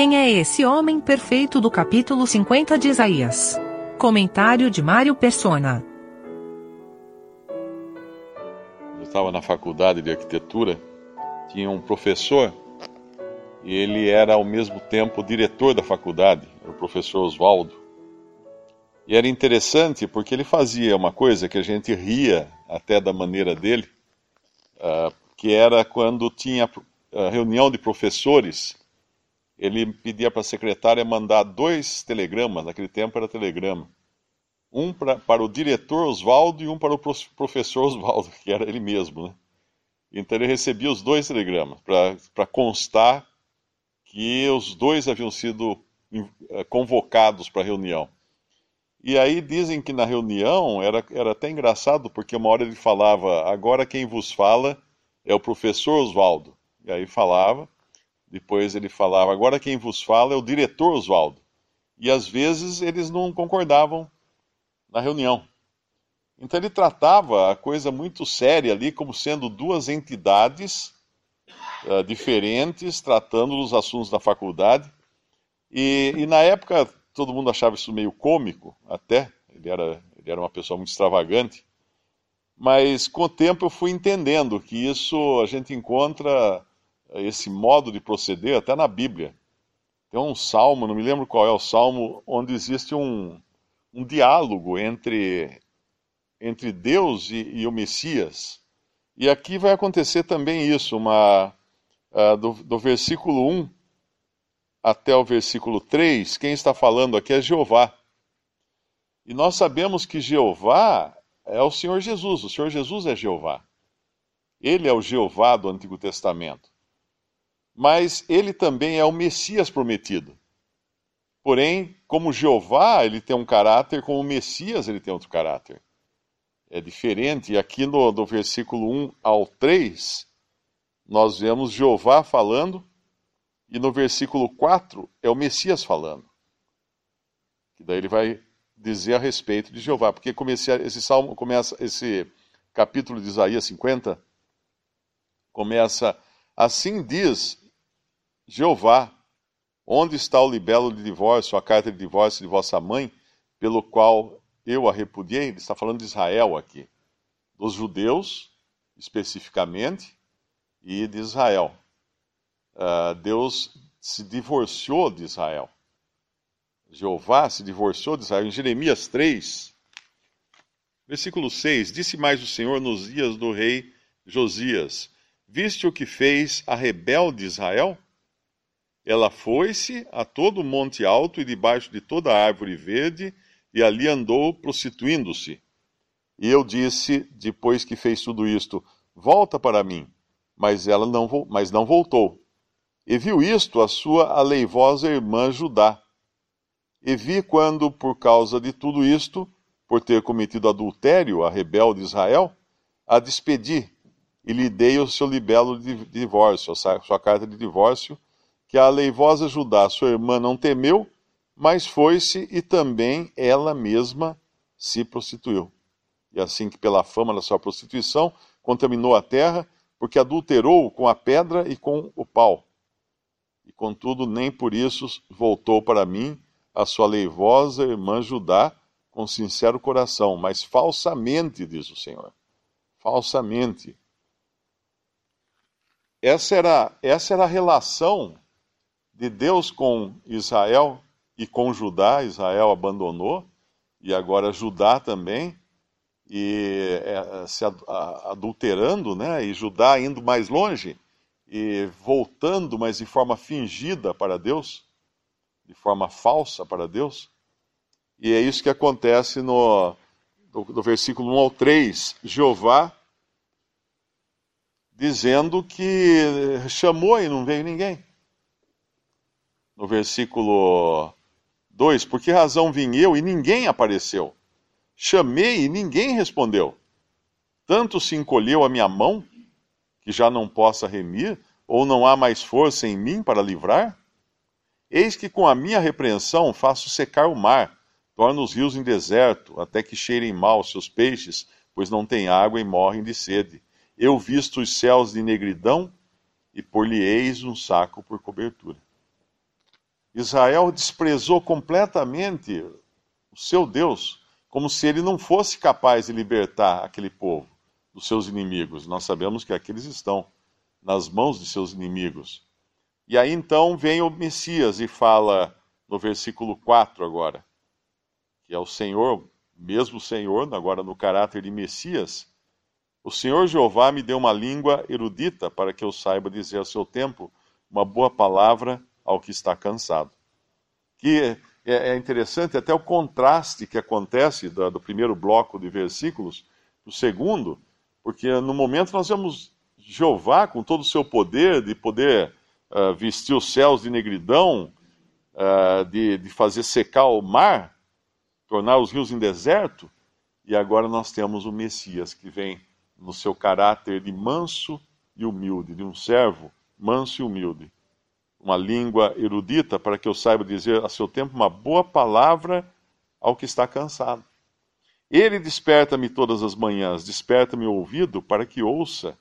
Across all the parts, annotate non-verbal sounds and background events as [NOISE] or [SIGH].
Quem é esse homem perfeito do capítulo 50 de Isaías? Comentário de Mário Persona. Eu estava na faculdade de arquitetura, tinha um professor e ele era ao mesmo tempo diretor da faculdade, o professor Oswaldo. E era interessante porque ele fazia uma coisa que a gente ria até da maneira dele, uh, que era quando tinha uh, reunião de professores, ele pedia para a secretária mandar dois telegramas, naquele tempo era telegrama, um pra, para o diretor Oswaldo e um para o professor Oswaldo, [LAUGHS] que era ele mesmo, né? Então ele recebia os dois telegramas para constar que os dois haviam sido eh, convocados para a reunião. E aí dizem que na reunião era, era até engraçado, porque uma hora ele falava: agora quem vos fala é o professor Oswaldo. E aí falava, depois ele falava: agora quem vos fala é o diretor Oswaldo. E às vezes eles não concordavam na reunião. Então ele tratava a coisa muito séria ali como sendo duas entidades uh, diferentes tratando dos assuntos da faculdade. E, e, na época todo mundo achava isso meio cômico, até. Ele era, ele era uma pessoa muito extravagante. Mas com o tempo eu fui entendendo que isso a gente encontra esse modo de proceder até na Bíblia. Tem um salmo, não me lembro qual é o salmo, onde existe um, um diálogo entre, entre Deus e, e o Messias. E aqui vai acontecer também isso, uma, uh, do, do versículo 1 até o versículo 3, quem está falando aqui é Jeová. E nós sabemos que Jeová é o Senhor Jesus, o Senhor Jesus é Jeová. Ele é o Jeová do Antigo Testamento. Mas ele também é o Messias prometido. Porém, como Jeová, ele tem um caráter, como Messias, ele tem outro caráter. É diferente. E aqui no, do versículo 1 ao 3, nós vemos Jeová falando, e no versículo 4 é o Messias falando. Que daí ele vai dizer a respeito de Jeová, porque esse salmo começa, esse capítulo de Isaías 50 começa assim diz Jeová, onde está o libelo de divórcio, a carta de divórcio de vossa mãe, pelo qual eu a repudiei? Ele está falando de Israel aqui, dos judeus especificamente, e de Israel. Uh, Deus se divorciou de Israel. Jeová se divorciou de Israel. Em Jeremias 3, versículo 6: Disse mais o Senhor nos dias do rei Josias: Viste o que fez a rebelde Israel? Ela foi-se a todo o monte alto e debaixo de toda a árvore verde, e ali andou prostituindo-se. E eu disse, depois que fez tudo isto: Volta para mim mas ela não, mas não voltou. E viu isto a sua aleivosa irmã Judá. E vi quando, por causa de tudo isto, por ter cometido adultério, a rebelde Israel, a despedi e lhe dei o seu libelo de divórcio, a sua carta de divórcio, que a aleivosa Judá, sua irmã, não temeu, mas foi-se e também ela mesma se prostituiu. E assim que pela fama da sua prostituição contaminou a terra, porque adulterou com a pedra e com o pau. E contudo, nem por isso voltou para mim a sua leivosa irmã Judá com sincero coração, mas falsamente, diz o Senhor. Falsamente. Essa era, essa era a relação de Deus com Israel e com Judá. Israel abandonou, e agora Judá também e é, se adulterando, né? E Judá indo mais longe e voltando, mas de forma fingida para Deus, de forma falsa para Deus. E é isso que acontece no do, do versículo 1 ao 3, Jeová dizendo que chamou e não veio ninguém. No versículo 2, por que razão vim eu e ninguém apareceu? Chamei e ninguém respondeu. Tanto se encolheu a minha mão, que já não possa remir, ou não há mais força em mim para livrar? Eis que com a minha repreensão faço secar o mar, torno os rios em deserto, até que cheirem mal seus peixes, pois não têm água e morrem de sede. Eu visto os céus de negridão e por-lhe-eis um saco por cobertura. Israel desprezou completamente o seu Deus, como se ele não fosse capaz de libertar aquele povo dos seus inimigos. Nós sabemos que aqueles estão nas mãos de seus inimigos. E aí então vem o Messias e fala no versículo 4 agora, que é o Senhor, mesmo Senhor, agora no caráter de Messias. O Senhor Jeová me deu uma língua erudita para que eu saiba dizer a seu tempo uma boa palavra ao que está cansado. Que é, é interessante até o contraste que acontece do primeiro bloco de versículos para o segundo, porque no momento nós vemos Jeová com todo o seu poder de poder uh, vestir os céus de negridão, uh, de, de fazer secar o mar, tornar os rios em deserto, e agora nós temos o Messias que vem no seu caráter de manso e humilde, de um servo manso e humilde uma língua erudita, para que eu saiba dizer a seu tempo uma boa palavra ao que está cansado. Ele desperta-me todas as manhãs, desperta-me o ouvido para que ouça,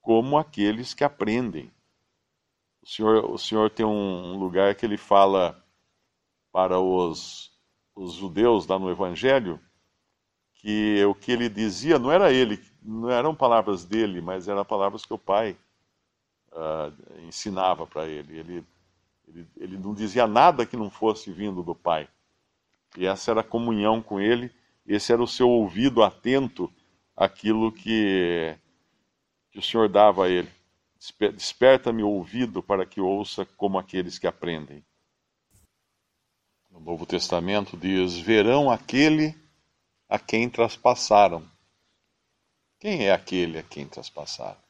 como aqueles que aprendem. O Senhor, o Senhor tem um lugar que ele fala para os, os judeus lá no Evangelho, que o que ele dizia não era ele, não eram palavras dele, mas eram palavras que o Pai uh, ensinava para ele. ele. Ele, ele não dizia nada que não fosse vindo do Pai. E essa era a comunhão com ele, esse era o seu ouvido atento àquilo que, que o Senhor dava a ele. Desperta-me o ouvido para que ouça como aqueles que aprendem. No Novo Testamento diz: verão aquele a quem traspassaram. Quem é aquele a quem traspassaram?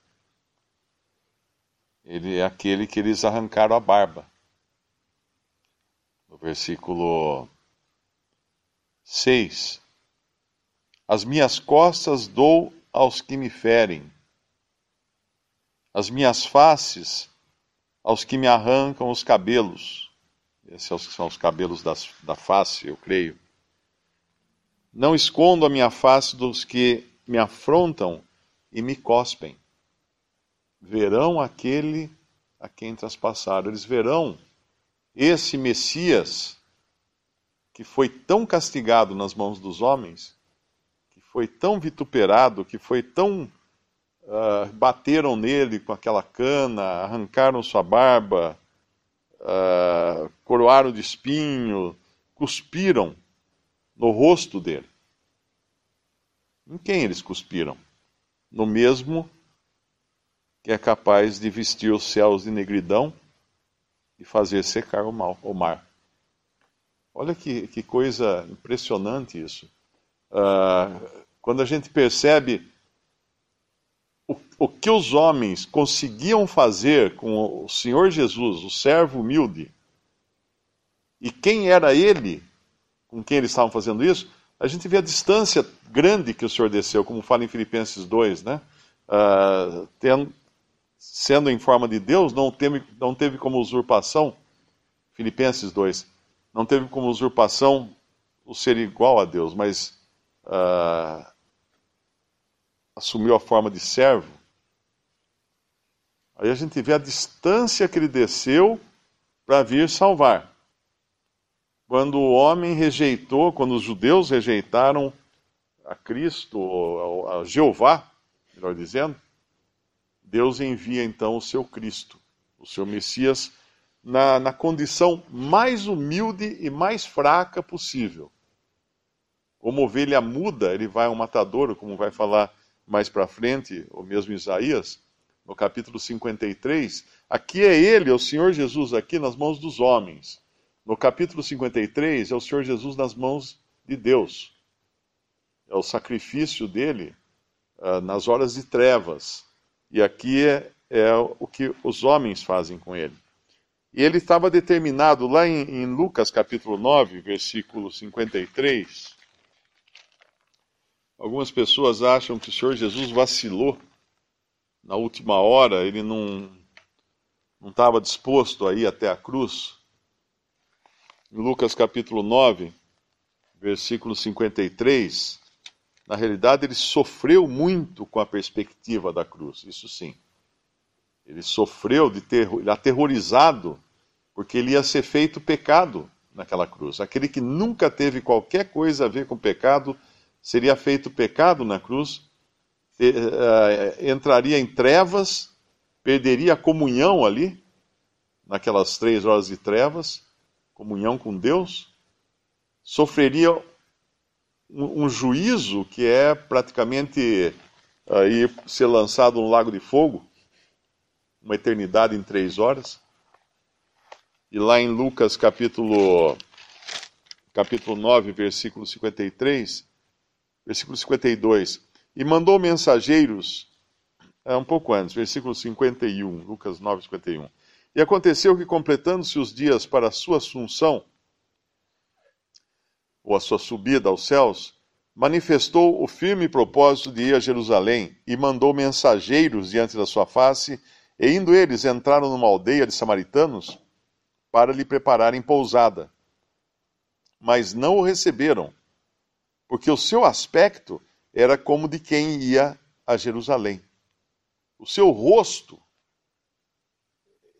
Ele é aquele que eles arrancaram a barba. No versículo 6: As minhas costas dou aos que me ferem, as minhas faces aos que me arrancam os cabelos. Esses são os cabelos das, da face, eu creio. Não escondo a minha face dos que me afrontam e me cospem verão aquele a quem traspassaram. Eles verão esse Messias que foi tão castigado nas mãos dos homens, que foi tão vituperado, que foi tão. Uh, bateram nele com aquela cana, arrancaram sua barba, uh, coroaram de espinho, cuspiram no rosto dele. Em quem eles cuspiram? No mesmo que é capaz de vestir os céus de negridão e fazer secar o, mal, o mar. Olha que, que coisa impressionante isso. Uh, quando a gente percebe o, o que os homens conseguiam fazer com o Senhor Jesus, o servo humilde, e quem era ele com quem eles estavam fazendo isso, a gente vê a distância grande que o Senhor desceu, como fala em Filipenses 2, né? Uh, tendo, sendo em forma de Deus, não teve, não teve como usurpação, Filipenses 2, não teve como usurpação o ser igual a Deus, mas uh, assumiu a forma de servo. Aí a gente vê a distância que ele desceu para vir salvar. Quando o homem rejeitou, quando os judeus rejeitaram a Cristo, a Jeová, melhor dizendo, Deus envia então o seu Cristo, o seu Messias, na, na condição mais humilde e mais fraca possível. Como ovelha muda, ele vai ao matadouro, como vai falar mais para frente, o mesmo Isaías, no capítulo 53. Aqui é ele, é o Senhor Jesus, aqui nas mãos dos homens. No capítulo 53, é o Senhor Jesus nas mãos de Deus. É o sacrifício dele uh, nas horas de trevas. E aqui é, é o que os homens fazem com ele. E ele estava determinado lá em, em Lucas capítulo 9, versículo 53. Algumas pessoas acham que o Senhor Jesus vacilou na última hora, ele não não estava disposto a ir até a cruz. Em Lucas capítulo 9, versículo 53, na realidade, ele sofreu muito com a perspectiva da cruz, isso sim. Ele sofreu de ter, ele aterrorizado porque ele ia ser feito pecado naquela cruz. Aquele que nunca teve qualquer coisa a ver com pecado seria feito pecado na cruz, uh, entraria em trevas, perderia a comunhão ali, naquelas três horas de trevas, comunhão com Deus, sofreria um, juízo que é praticamente aí ser lançado no lago de fogo, uma eternidade em três horas. E lá em Lucas capítulo, capítulo 9, versículo 53, versículo 52, e mandou mensageiros, é, um pouco antes, versículo 51, Lucas 9, 51. E aconteceu que, completando-se os dias para a sua assunção, ou a sua subida aos céus, manifestou o firme propósito de ir a Jerusalém e mandou mensageiros diante da sua face, e indo eles entraram numa aldeia de samaritanos para lhe prepararem pousada. Mas não o receberam, porque o seu aspecto era como de quem ia a Jerusalém. O seu rosto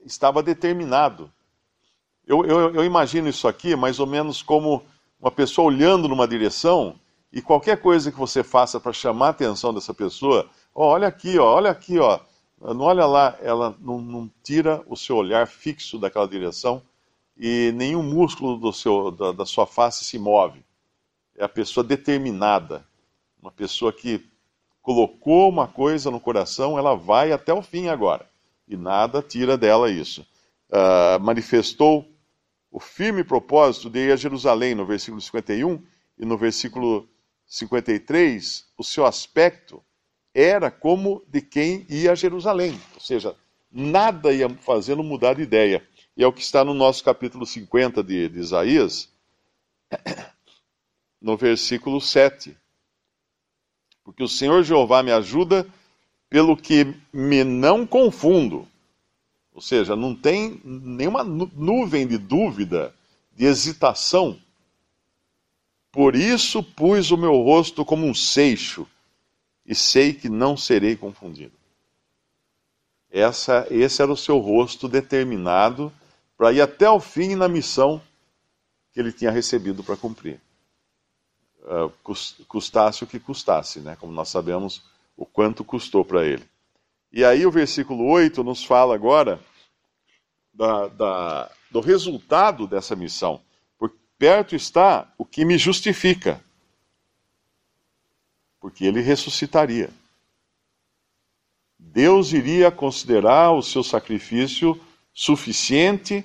estava determinado. Eu, eu, eu imagino isso aqui mais ou menos como uma pessoa olhando numa direção e qualquer coisa que você faça para chamar a atenção dessa pessoa, olha aqui, olha aqui, ó, não olha lá, ela não, não, tira o seu olhar fixo daquela direção e nenhum músculo do seu, da, da sua face se move. É a pessoa determinada, uma pessoa que colocou uma coisa no coração, ela vai até o fim agora e nada tira dela isso. Uh, manifestou o firme propósito de ir a Jerusalém, no versículo 51, e no versículo 53, o seu aspecto era como de quem ia a Jerusalém, ou seja, nada ia fazê-lo mudar de ideia. E é o que está no nosso capítulo 50 de, de Isaías, [CLEARS THROAT] no versículo 7. Porque o Senhor Jeová me ajuda, pelo que me não confundo. Ou seja, não tem nenhuma nuvem de dúvida, de hesitação. Por isso pus o meu rosto como um seixo, e sei que não serei confundido. Essa, esse era o seu rosto determinado para ir até o fim na missão que ele tinha recebido para cumprir. Uh, custasse o que custasse, né? como nós sabemos o quanto custou para ele. E aí o versículo 8 nos fala agora da, da, do resultado dessa missão. Por perto está o que me justifica, porque ele ressuscitaria. Deus iria considerar o seu sacrifício suficiente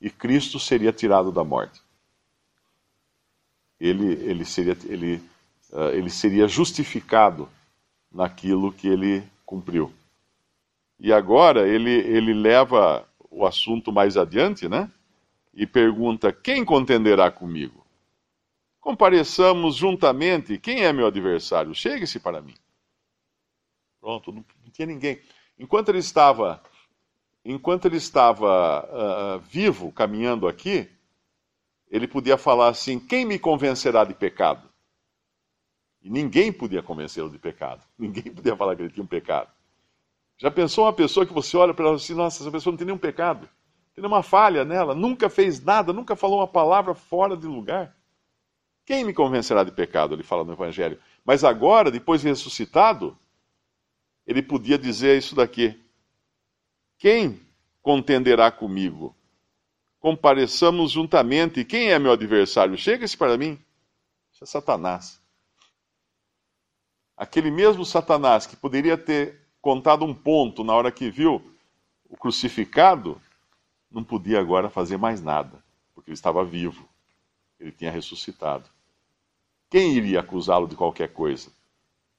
e Cristo seria tirado da morte. Ele, ele, seria, ele, uh, ele seria justificado naquilo que ele cumpriu. E agora ele, ele leva o assunto mais adiante, né? E pergunta: Quem contenderá comigo? Compareçamos juntamente. Quem é meu adversário? Chegue-se para mim. Pronto, não, tinha ninguém. Enquanto ele estava, enquanto ele estava uh, vivo, caminhando aqui, ele podia falar assim: Quem me convencerá de pecado? E ninguém podia convencê-lo de pecado. Ninguém podia falar que ele tinha um pecado. Já pensou uma pessoa que você olha para ela assim, nossa, essa pessoa não tem nenhum pecado, tem nenhuma falha nela, nunca fez nada, nunca falou uma palavra fora de lugar? Quem me convencerá de pecado? Ele fala no Evangelho. Mas agora, depois de ressuscitado, ele podia dizer isso daqui: Quem contenderá comigo? Compareçamos juntamente. Quem é meu adversário? Chega-se para mim. Isso é Satanás. Aquele mesmo Satanás que poderia ter contado um ponto na hora que viu o crucificado, não podia agora fazer mais nada, porque ele estava vivo, ele tinha ressuscitado. Quem iria acusá-lo de qualquer coisa?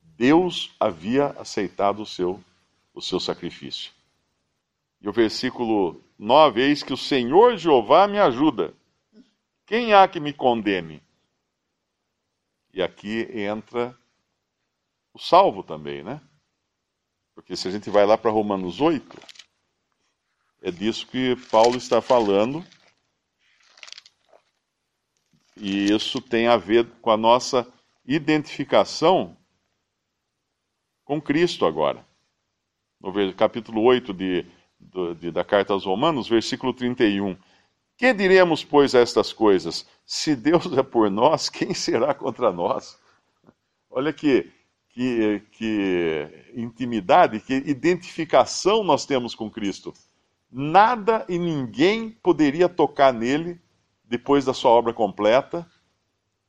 Deus havia aceitado o seu, o seu sacrifício. E o versículo 9: Eis que o Senhor Jeová me ajuda. Quem há que me condene? E aqui entra o salvo também, né? Porque se a gente vai lá para Romanos 8, é disso que Paulo está falando. E isso tem a ver com a nossa identificação com Cristo agora. No capítulo 8 de, de, da carta aos Romanos, versículo 31. Que diremos, pois, a estas coisas? Se Deus é por nós, quem será contra nós? Olha que, que, que intimidade, que identificação nós temos com Cristo. Nada e ninguém poderia tocar nele depois da sua obra completa.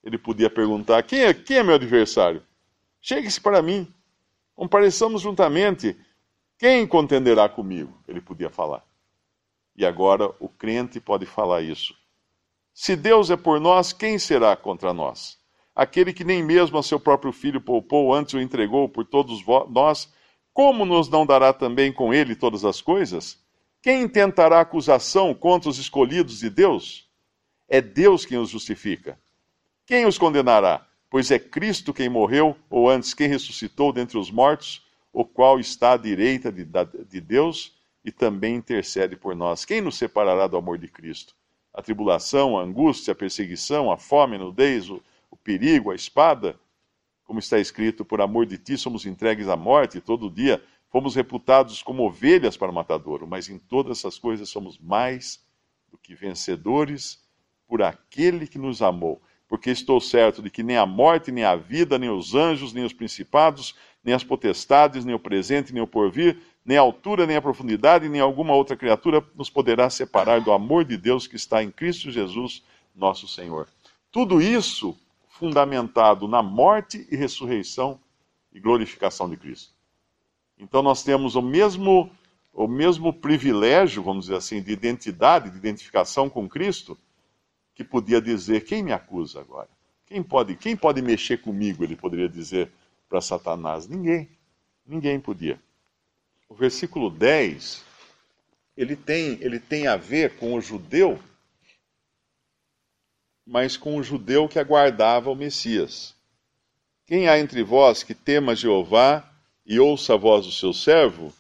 Ele podia perguntar: quem é, quem é meu adversário? Chegue-se para mim, compareçamos juntamente. Quem contenderá comigo? Ele podia falar. E agora o crente pode falar isso. Se Deus é por nós, quem será contra nós? Aquele que nem mesmo a seu próprio filho poupou, antes o entregou por todos nós, como nos não dará também com ele todas as coisas? Quem intentará acusação contra os escolhidos de Deus? É Deus quem os justifica. Quem os condenará? Pois é Cristo quem morreu, ou antes quem ressuscitou dentre os mortos, o qual está à direita de, de Deus e também intercede por nós. Quem nos separará do amor de Cristo? A tribulação, a angústia, a perseguição, a fome, a nudez, o, o perigo, a espada? Como está escrito, por amor de ti somos entregues à morte, e todo dia fomos reputados como ovelhas para o matadouro, mas em todas essas coisas somos mais do que vencedores por aquele que nos amou. Porque estou certo de que nem a morte, nem a vida, nem os anjos, nem os principados, nem as potestades, nem o presente, nem o porvir, nem a altura, nem a profundidade, nem alguma outra criatura nos poderá separar do amor de Deus que está em Cristo Jesus, nosso Senhor. Tudo isso fundamentado na morte e ressurreição e glorificação de Cristo. Então nós temos o mesmo o mesmo privilégio, vamos dizer assim, de identidade, de identificação com Cristo, que podia dizer: quem me acusa agora? Quem pode, quem pode mexer comigo? Ele poderia dizer para Satanás: ninguém. Ninguém podia o versículo 10, ele tem, ele tem a ver com o judeu, mas com o judeu que aguardava o Messias. Quem há entre vós que tema Jeová e ouça a voz do seu servo,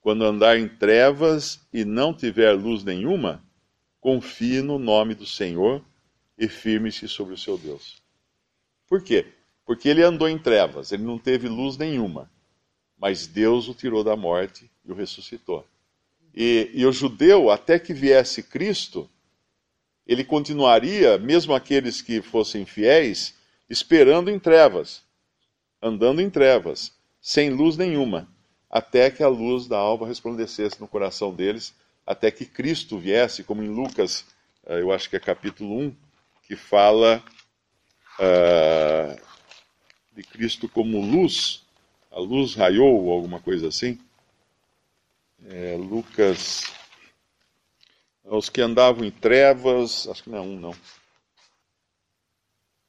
quando andar em trevas e não tiver luz nenhuma, confie no nome do Senhor e firme-se sobre o seu Deus. Por quê? Porque ele andou em trevas, ele não teve luz nenhuma mas Deus o tirou da morte e o ressuscitou. E, e o judeu, até que viesse Cristo, ele continuaria, mesmo aqueles que fossem fiéis, esperando em trevas, andando em trevas, sem luz nenhuma, até que a luz da alva resplandecesse no coração deles, até que Cristo viesse, como em Lucas, eh, eu acho que é capítulo 1, que fala uh, de Cristo como luz a luz raiou, ou alguma coisa assim. É, Lucas, os que andavam em trevas, acho que não é um, não.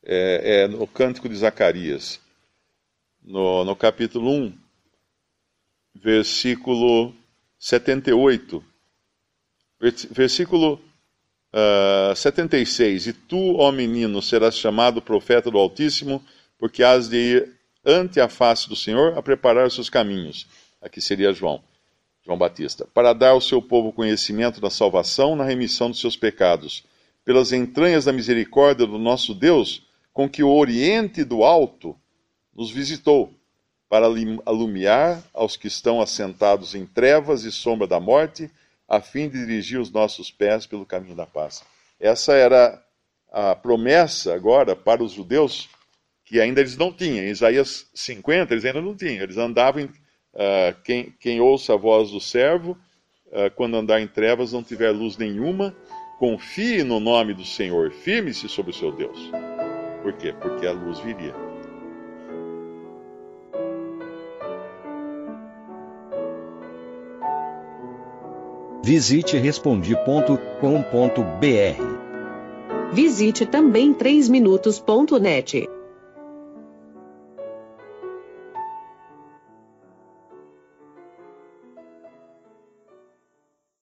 É, é no Cântico de Zacarias, no, no capítulo 1, versículo 78. Versículo uh, ah, 76. E tu, ó menino, serás chamado profeta do Altíssimo, porque has de ir ante a face do Senhor a preparar os seus caminhos. Aqui seria João, João Batista, para dar ao seu povo conhecimento da salvação na remissão dos seus pecados, pelas entranhas da misericórdia do nosso Deus, com que o Oriente do Alto nos visitou, para alumiar aos que estão assentados em trevas e sombra da morte, a fim de dirigir os nossos pés pelo caminho da paz. Essa era a promessa agora para os judeus que ainda eles não tinham. Em Isaías 50, eles ainda não tinham. Eles andavam, em, uh, quem, quem, ouça a voz do servo, uh, quando andar em trevas, não tiver luz nenhuma, confie no nome do Senhor, firme-se sobre o seu Deus. Por quê? Porque a luz viria. Visite respondi.com.br. Visite também 3minutos.net.